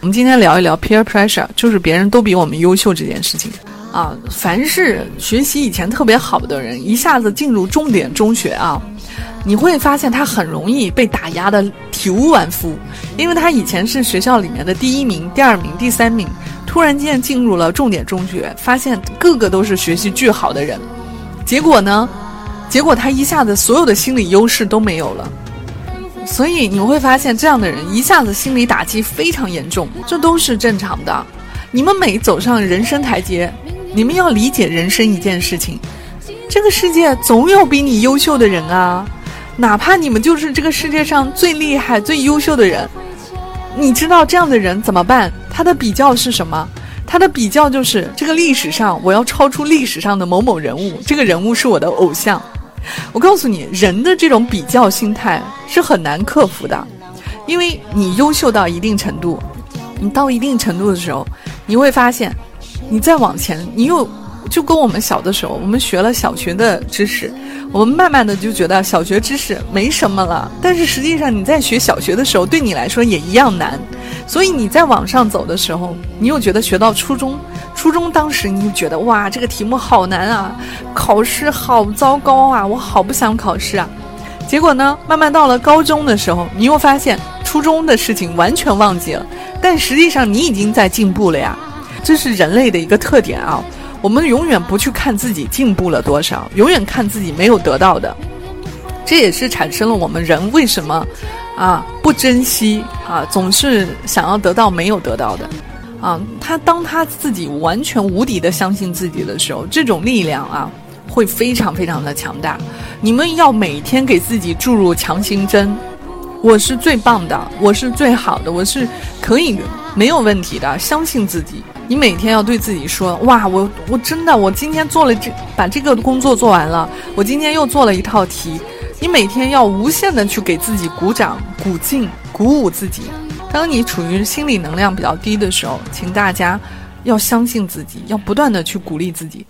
我们今天聊一聊 peer pressure，就是别人都比我们优秀这件事情啊。凡是学习以前特别好的人，一下子进入重点中学啊，你会发现他很容易被打压的体无完肤，因为他以前是学校里面的第一名、第二名、第三名，突然间进入了重点中学，发现个个都是学习巨好的人，结果呢，结果他一下子所有的心理优势都没有了。所以你会发现，这样的人一下子心理打击非常严重，这都是正常的。你们每走上人生台阶，你们要理解人生一件事情：这个世界总有比你优秀的人啊，哪怕你们就是这个世界上最厉害、最优秀的人。你知道这样的人怎么办？他的比较是什么？他的比较就是这个历史上，我要超出历史上的某某人物，这个人物是我的偶像。我告诉你，人的这种比较心态是很难克服的，因为你优秀到一定程度，你到一定程度的时候，你会发现，你再往前，你又就跟我们小的时候，我们学了小学的知识，我们慢慢的就觉得小学知识没什么了，但是实际上你在学小学的时候，对你来说也一样难，所以你在往上走的时候，你又觉得学到初中。初中当时你就觉得哇，这个题目好难啊，考试好糟糕啊，我好不想考试啊。结果呢，慢慢到了高中的时候，你又发现初中的事情完全忘记了，但实际上你已经在进步了呀。这是人类的一个特点啊，我们永远不去看自己进步了多少，永远看自己没有得到的。这也是产生了我们人为什么啊不珍惜啊，总是想要得到没有得到的。啊，他当他自己完全无敌的相信自己的时候，这种力量啊，会非常非常的强大。你们要每天给自己注入强心针，我是最棒的，我是最好的，我是可以没有问题的，相信自己。你每天要对自己说：哇，我我真的，我今天做了这把这个工作做完了，我今天又做了一套题。你每天要无限的去给自己鼓掌、鼓劲、鼓舞自己。当你处于心理能量比较低的时候，请大家要相信自己，要不断的去鼓励自己，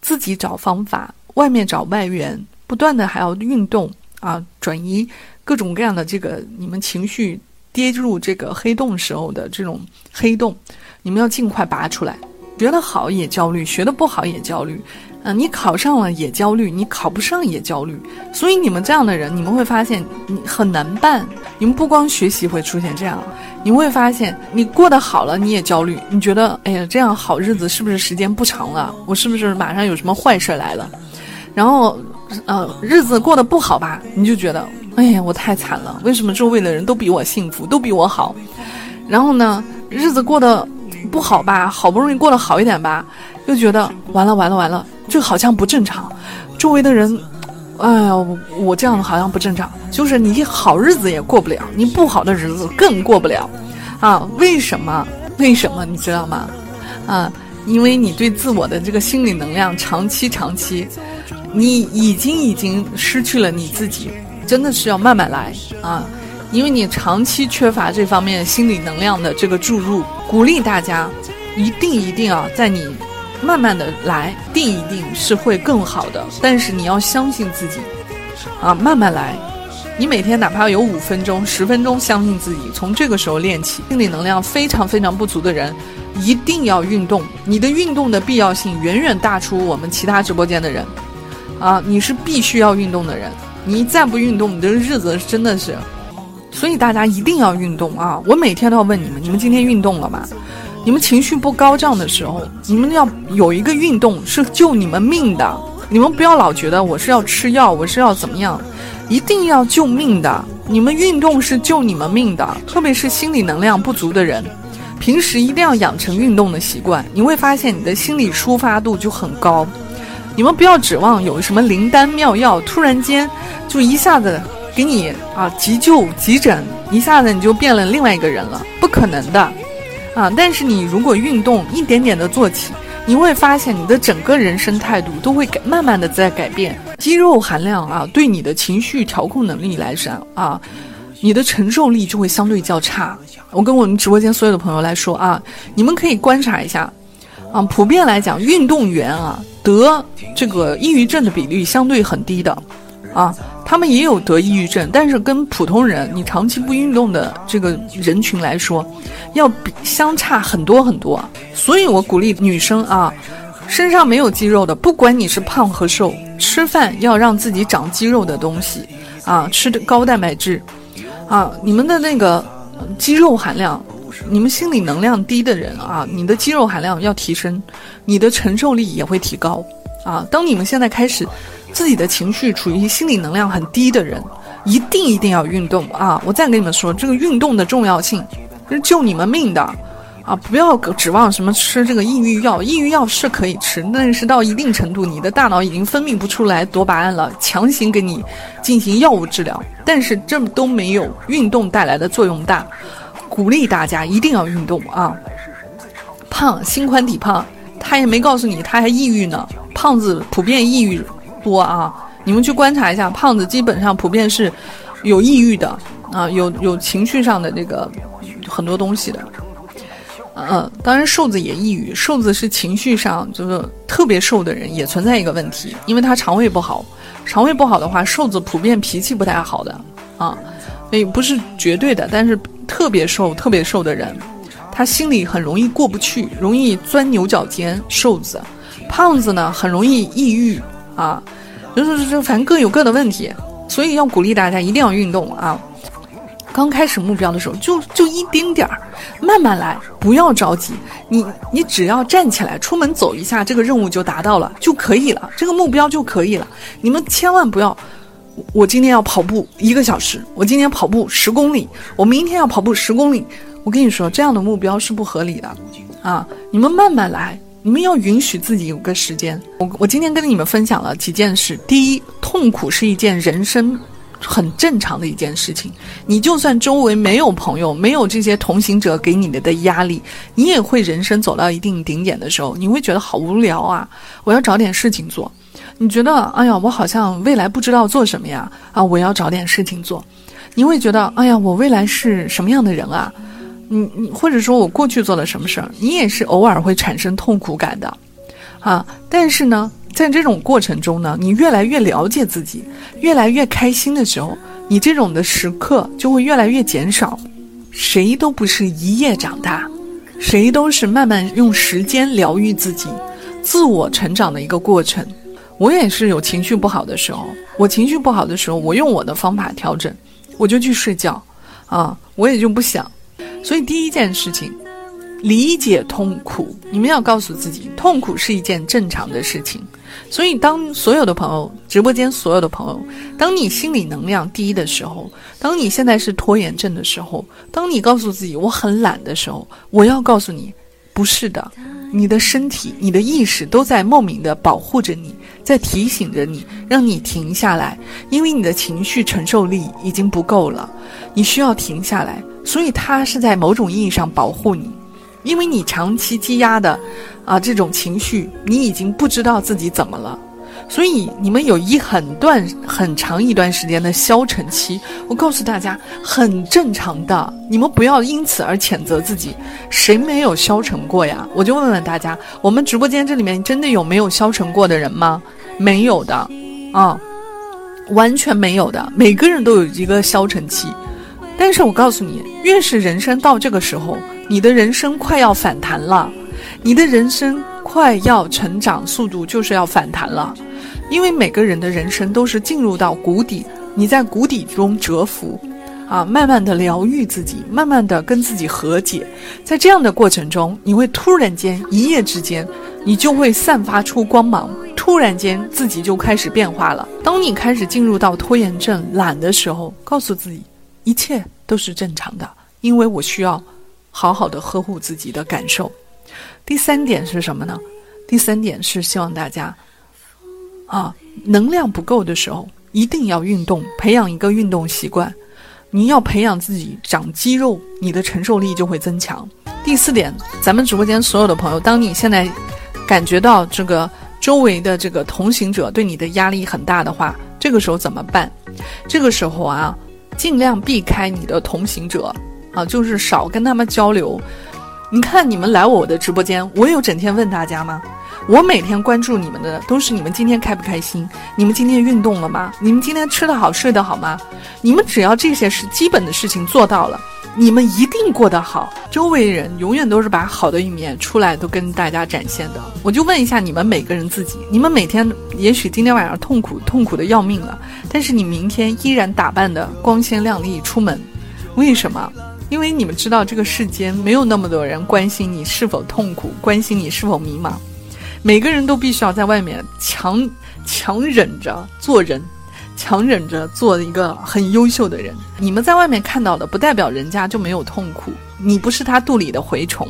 自己找方法，外面找外援，不断的还要运动啊，转移各种各样的这个你们情绪跌入这个黑洞时候的这种黑洞，你们要尽快拔出来。学得好也焦虑，学得不好也焦虑。嗯，你考上了也焦虑，你考不上也焦虑，所以你们这样的人，你们会发现你很难办。你们不光学习会出现这样，你会发现你过得好了你也焦虑，你觉得哎呀这样好日子是不是时间不长了？我是不是马上有什么坏事来了？然后，呃，日子过得不好吧，你就觉得哎呀我太惨了，为什么周围的人都比我幸福，都比我好？然后呢，日子过得不好吧，好不容易过得好一点吧，又觉得完了完了完了。这好像不正常，周围的人，哎呀，我这样好像不正常。就是你好日子也过不了，你不好的日子更过不了，啊？为什么？为什么？你知道吗？啊？因为你对自我的这个心理能量长期长期，你已经已经失去了你自己，真的是要慢慢来啊！因为你长期缺乏这方面心理能量的这个注入，鼓励大家，一定一定啊，在你。慢慢的来，定一定是会更好的。但是你要相信自己，啊，慢慢来。你每天哪怕有五分钟、十分钟，相信自己，从这个时候练起。心理能量非常非常不足的人，一定要运动。你的运动的必要性远远大出我们其他直播间的人，啊，你是必须要运动的人。你再不运动，你的日子真的是。所以大家一定要运动啊！我每天都要问你们：你们今天运动了吗？你们情绪不高涨的时候，你们要有一个运动是救你们命的。你们不要老觉得我是要吃药，我是要怎么样，一定要救命的。你们运动是救你们命的，特别是心理能量不足的人，平时一定要养成运动的习惯。你会发现你的心理抒发度就很高。你们不要指望有什么灵丹妙药，突然间就一下子给你啊急救急诊，一下子你就变了另外一个人了，不可能的。啊，但是你如果运动一点点的做起，你会发现你的整个人生态度都会改，慢慢的在改变。肌肉含量啊，对你的情绪调控能力来说啊，你的承受力就会相对较差。我跟我们直播间所有的朋友来说啊，你们可以观察一下，啊，普遍来讲，运动员啊得这个抑郁症的比例相对很低的，啊。他们也有得抑郁症，但是跟普通人你长期不运动的这个人群来说，要比相差很多很多。所以我鼓励女生啊，身上没有肌肉的，不管你是胖和瘦，吃饭要让自己长肌肉的东西啊，吃的高蛋白质啊，你们的那个肌肉含量，你们心理能量低的人啊，你的肌肉含量要提升，你的承受力也会提高啊。当你们现在开始。自己的情绪处于心理能量很低的人，一定一定要运动啊！我再跟你们说，这个运动的重要性是救你们命的啊！不要指望什么吃这个抑郁药，抑郁药是可以吃，但是到一定程度，你的大脑已经分泌不出来多巴胺了，强行给你进行药物治疗，但是这都没有运动带来的作用大。鼓励大家一定要运动啊！胖，心宽体胖，他也没告诉你他还抑郁呢，胖子普遍抑郁。多啊！你们去观察一下，胖子基本上普遍是有抑郁的啊，有有情绪上的这个很多东西的。嗯，当然瘦子也抑郁，瘦子是情绪上就是特别瘦的人也存在一个问题，因为他肠胃不好，肠胃不好的话，瘦子普遍脾气不太好的啊，所以不是绝对的，但是特别瘦、特别瘦的人，他心里很容易过不去，容易钻牛角尖。瘦子，胖子呢很容易抑郁。啊，就是就反正各有各的问题，所以要鼓励大家一定要运动啊！刚开始目标的时候，就就一丁点儿，慢慢来，不要着急。你你只要站起来，出门走一下，这个任务就达到了就可以了，这个目标就可以了。你们千万不要，我今天要跑步一个小时，我今天跑步十公里，我明天要跑步十公里。我跟你说，这样的目标是不合理的啊！你们慢慢来。你们要允许自己有个时间。我我今天跟你们分享了几件事。第一，痛苦是一件人生很正常的一件事情。你就算周围没有朋友，没有这些同行者给你的的压力，你也会人生走到一定顶点的时候，你会觉得好无聊啊！我要找点事情做。你觉得，哎呀，我好像未来不知道做什么呀？啊，我要找点事情做。你会觉得，哎呀，我未来是什么样的人啊？你你或者说我过去做了什么事儿，你也是偶尔会产生痛苦感的，啊！但是呢，在这种过程中呢，你越来越了解自己，越来越开心的时候，你这种的时刻就会越来越减少。谁都不是一夜长大，谁都是慢慢用时间疗愈自己、自我成长的一个过程。我也是有情绪不好的时候，我情绪不好的时候，我用我的方法调整，我就去睡觉，啊，我也就不想。所以第一件事情，理解痛苦。你们要告诉自己，痛苦是一件正常的事情。所以，当所有的朋友，直播间所有的朋友，当你心理能量低的时候，当你现在是拖延症的时候，当你告诉自己我很懒的时候，我要告诉你，不是的，你的身体、你的意识都在莫名的保护着你，在提醒着你，让你停下来，因为你的情绪承受力已经不够了，你需要停下来。所以，它是在某种意义上保护你，因为你长期积压的，啊，这种情绪，你已经不知道自己怎么了。所以，你们有一很段很长一段时间的消沉期，我告诉大家，很正常的。你们不要因此而谴责自己，谁没有消沉过呀？我就问问大家，我们直播间这里面真的有没有消沉过的人吗？没有的，啊，完全没有的。每个人都有一个消沉期。但是我告诉你，越是人生到这个时候，你的人生快要反弹了，你的人生快要成长速度就是要反弹了，因为每个人的人生都是进入到谷底，你在谷底中蛰伏，啊，慢慢的疗愈自己，慢慢的跟自己和解，在这样的过程中，你会突然间一夜之间，你就会散发出光芒，突然间自己就开始变化了。当你开始进入到拖延症、懒的时候，告诉自己。一切都是正常的，因为我需要好好的呵护自己的感受。第三点是什么呢？第三点是希望大家啊，能量不够的时候一定要运动，培养一个运动习惯。你要培养自己长肌肉，你的承受力就会增强。第四点，咱们直播间所有的朋友，当你现在感觉到这个周围的这个同行者对你的压力很大的话，这个时候怎么办？这个时候啊，尽量避开你的同行者啊，就是少跟他们交流。你看，你们来我的直播间，我有整天问大家吗？我每天关注你们的都是你们今天开不开心？你们今天运动了吗？你们今天吃得好睡得好吗？你们只要这些是基本的事情做到了，你们一定过得好。周围人永远都是把好的一面出来都跟大家展现的。我就问一下你们每个人自己：你们每天也许今天晚上痛苦痛苦的要命了，但是你明天依然打扮的光鲜亮丽出门，为什么？因为你们知道这个世间没有那么多人关心你是否痛苦，关心你是否迷茫。每个人都必须要在外面强强忍着做人，强忍着做一个很优秀的人。你们在外面看到的，不代表人家就没有痛苦。你不是他肚里的蛔虫，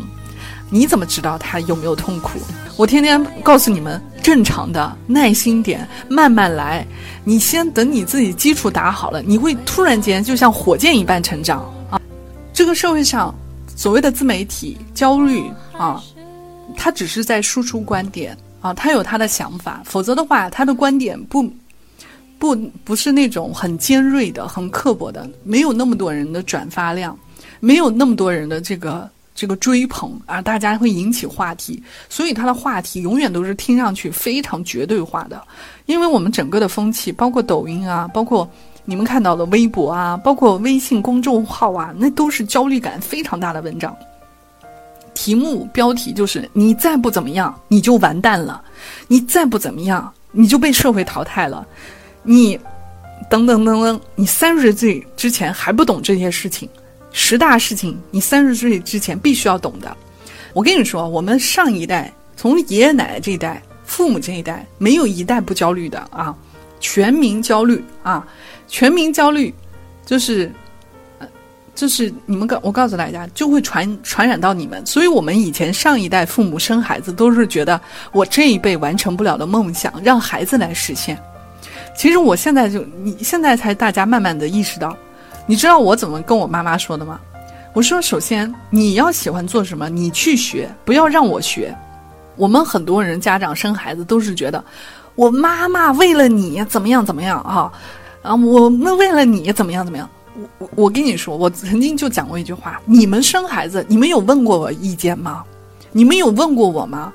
你怎么知道他有没有痛苦？我天天告诉你们，正常的，耐心点，慢慢来。你先等你自己基础打好了，你会突然间就像火箭一般成长啊！这个社会上，所谓的自媒体焦虑啊。他只是在输出观点啊，他有他的想法，否则的话，他的观点不不不是那种很尖锐的、很刻薄的，没有那么多人的转发量，没有那么多人的这个这个追捧啊，大家会引起话题，所以他的话题永远都是听上去非常绝对化的，因为我们整个的风气，包括抖音啊，包括你们看到的微博啊，包括微信公众号啊，那都是焦虑感非常大的文章。题目标题就是你再不怎么样，你就完蛋了；你再不怎么样，你就被社会淘汰了。你等等等等，你三十岁之前还不懂这些事情，十大事情你三十岁之前必须要懂的。我跟你说，我们上一代，从爷爷奶奶这一代、父母这一代，没有一代不焦虑的啊，全民焦虑啊，全民焦虑，就是。就是你们告我告诉大家，就会传传染到你们。所以，我们以前上一代父母生孩子都是觉得我这一辈完成不了的梦想，让孩子来实现。其实我现在就你现在才大家慢慢的意识到，你知道我怎么跟我妈妈说的吗？我说，首先你要喜欢做什么，你去学，不要让我学。我们很多人家长生孩子都是觉得，我妈妈为了你怎么样怎么样啊啊，我们为了你怎么样怎么样。我我跟你说，我曾经就讲过一句话：你们生孩子，你们有问过我意见吗？你们有问过我吗？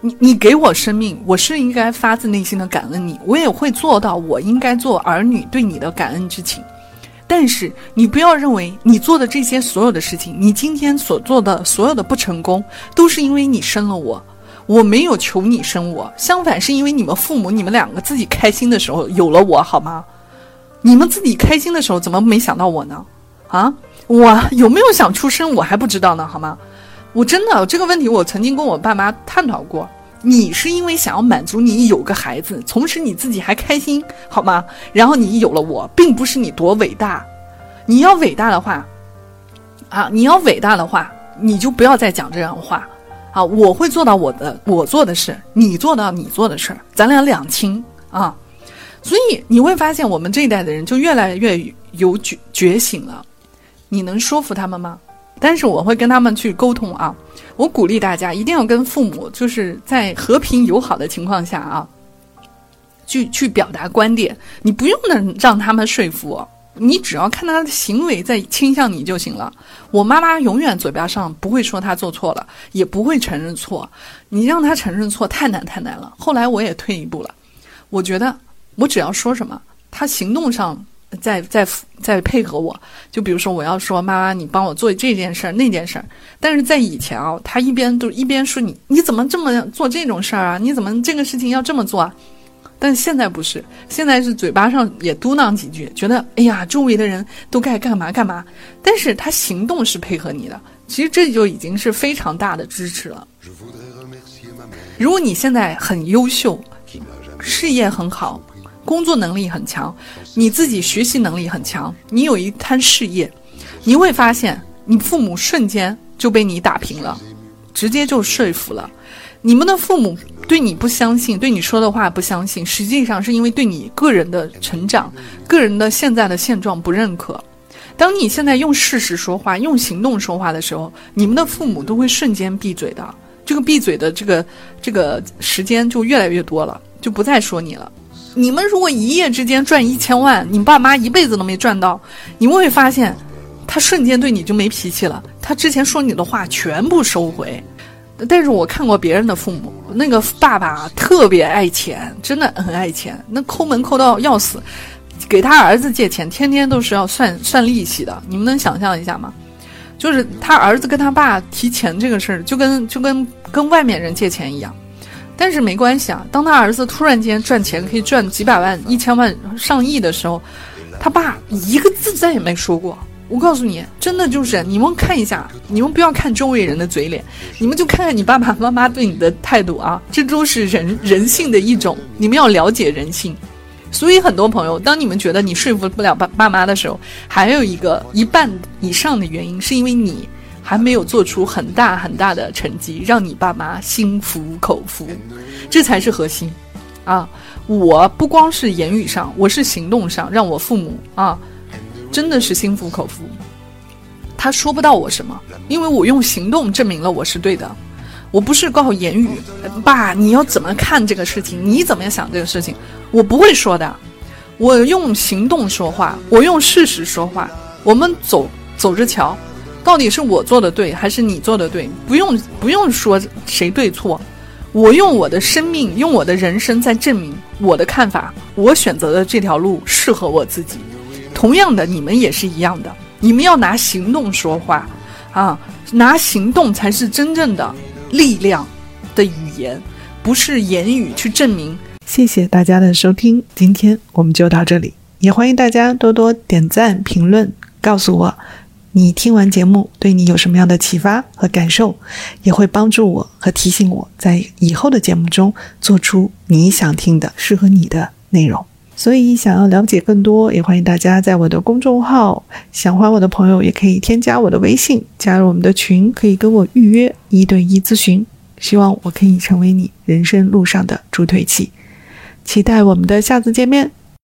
你你给我生命，我是应该发自内心的感恩你，我也会做到我应该做儿女对你的感恩之情。但是你不要认为你做的这些所有的事情，你今天所做的所有的不成功，都是因为你生了我，我没有求你生我，相反是因为你们父母你们两个自己开心的时候有了我，好吗？你们自己开心的时候，怎么没想到我呢？啊，我有没有想出生，我还不知道呢，好吗？我真的这个问题，我曾经跟我爸妈探讨过。你是因为想要满足你有个孩子，同时你自己还开心，好吗？然后你有了我，并不是你多伟大。你要伟大的话，啊，你要伟大的话，你就不要再讲这样的话。啊，我会做到我的我做的事，你做到你做的事儿，咱俩两清啊。所以你会发现，我们这一代的人就越来越有觉觉醒了。你能说服他们吗？但是我会跟他们去沟通啊。我鼓励大家一定要跟父母，就是在和平友好的情况下啊，去去表达观点。你不用能让他们说服，你只要看他的行为在倾向你就行了。我妈妈永远嘴巴上不会说她做错了，也不会承认错。你让她承认错太难太难了。后来我也退一步了，我觉得。我只要说什么，他行动上在在在配合我。就比如说，我要说妈妈，你帮我做这件事儿那件事儿。但是在以前啊，他一边都一边说你你怎么这么做这种事儿啊？你怎么这个事情要这么做啊？但现在不是，现在是嘴巴上也嘟囔几句，觉得哎呀，周围的人都该干嘛干嘛。但是他行动是配合你的，其实这就已经是非常大的支持了。如果你现在很优秀，事业很好。工作能力很强，你自己学习能力很强，你有一摊事业，你会发现你父母瞬间就被你打平了，直接就说服了。你们的父母对你不相信，对你说的话不相信，实际上是因为对你个人的成长、个人的现在的现状不认可。当你现在用事实说话、用行动说话的时候，你们的父母都会瞬间闭嘴的。这个闭嘴的这个这个时间就越来越多了，就不再说你了。你们如果一夜之间赚一千万，你爸妈一辈子都没赚到，你们会发现，他瞬间对你就没脾气了。他之前说你的话全部收回。但是我看过别人的父母，那个爸爸特别爱钱，真的很爱钱，那抠门抠到要死，给他儿子借钱，天天都是要算算利息的。你们能想象一下吗？就是他儿子跟他爸提钱这个事儿，就跟就跟跟外面人借钱一样。但是没关系啊，当他儿子突然间赚钱可以赚几百万、一千万、上亿的时候，他爸一个字再也没说过。我告诉你，真的就是你们看一下，你们不要看周围人的嘴脸，你们就看看你爸爸妈妈对你的态度啊，这都是人人性的一种。你们要了解人性。所以很多朋友，当你们觉得你说服不了爸爸妈的时候，还有一个一半以上的原因，是因为你还没有做出很大很大的成绩，让你爸妈心服口服，这才是核心啊！我不光是言语上，我是行动上，让我父母啊，真的是心服口服。他说不到我什么，因为我用行动证明了我是对的。我不是靠言语，爸，你要怎么看这个事情？你怎么样想这个事情？我不会说的，我用行动说话，我用事实说话。我们走走着瞧，到底是我做的对还是你做的对？不用不用说谁对错，我用我的生命，用我的人生在证明我的看法，我选择的这条路适合我自己。同样的，你们也是一样的，你们要拿行动说话，啊，拿行动才是真正的。力量的语言，不是言语去证明。谢谢大家的收听，今天我们就到这里。也欢迎大家多多点赞、评论，告诉我你听完节目对你有什么样的启发和感受，也会帮助我和提醒我在以后的节目中做出你想听的、适合你的内容。所以，想要了解更多，也欢迎大家在我的公众号。想欢我的朋友也可以添加我的微信，加入我们的群，可以跟我预约一对一咨询。希望我可以成为你人生路上的助推器。期待我们的下次见面。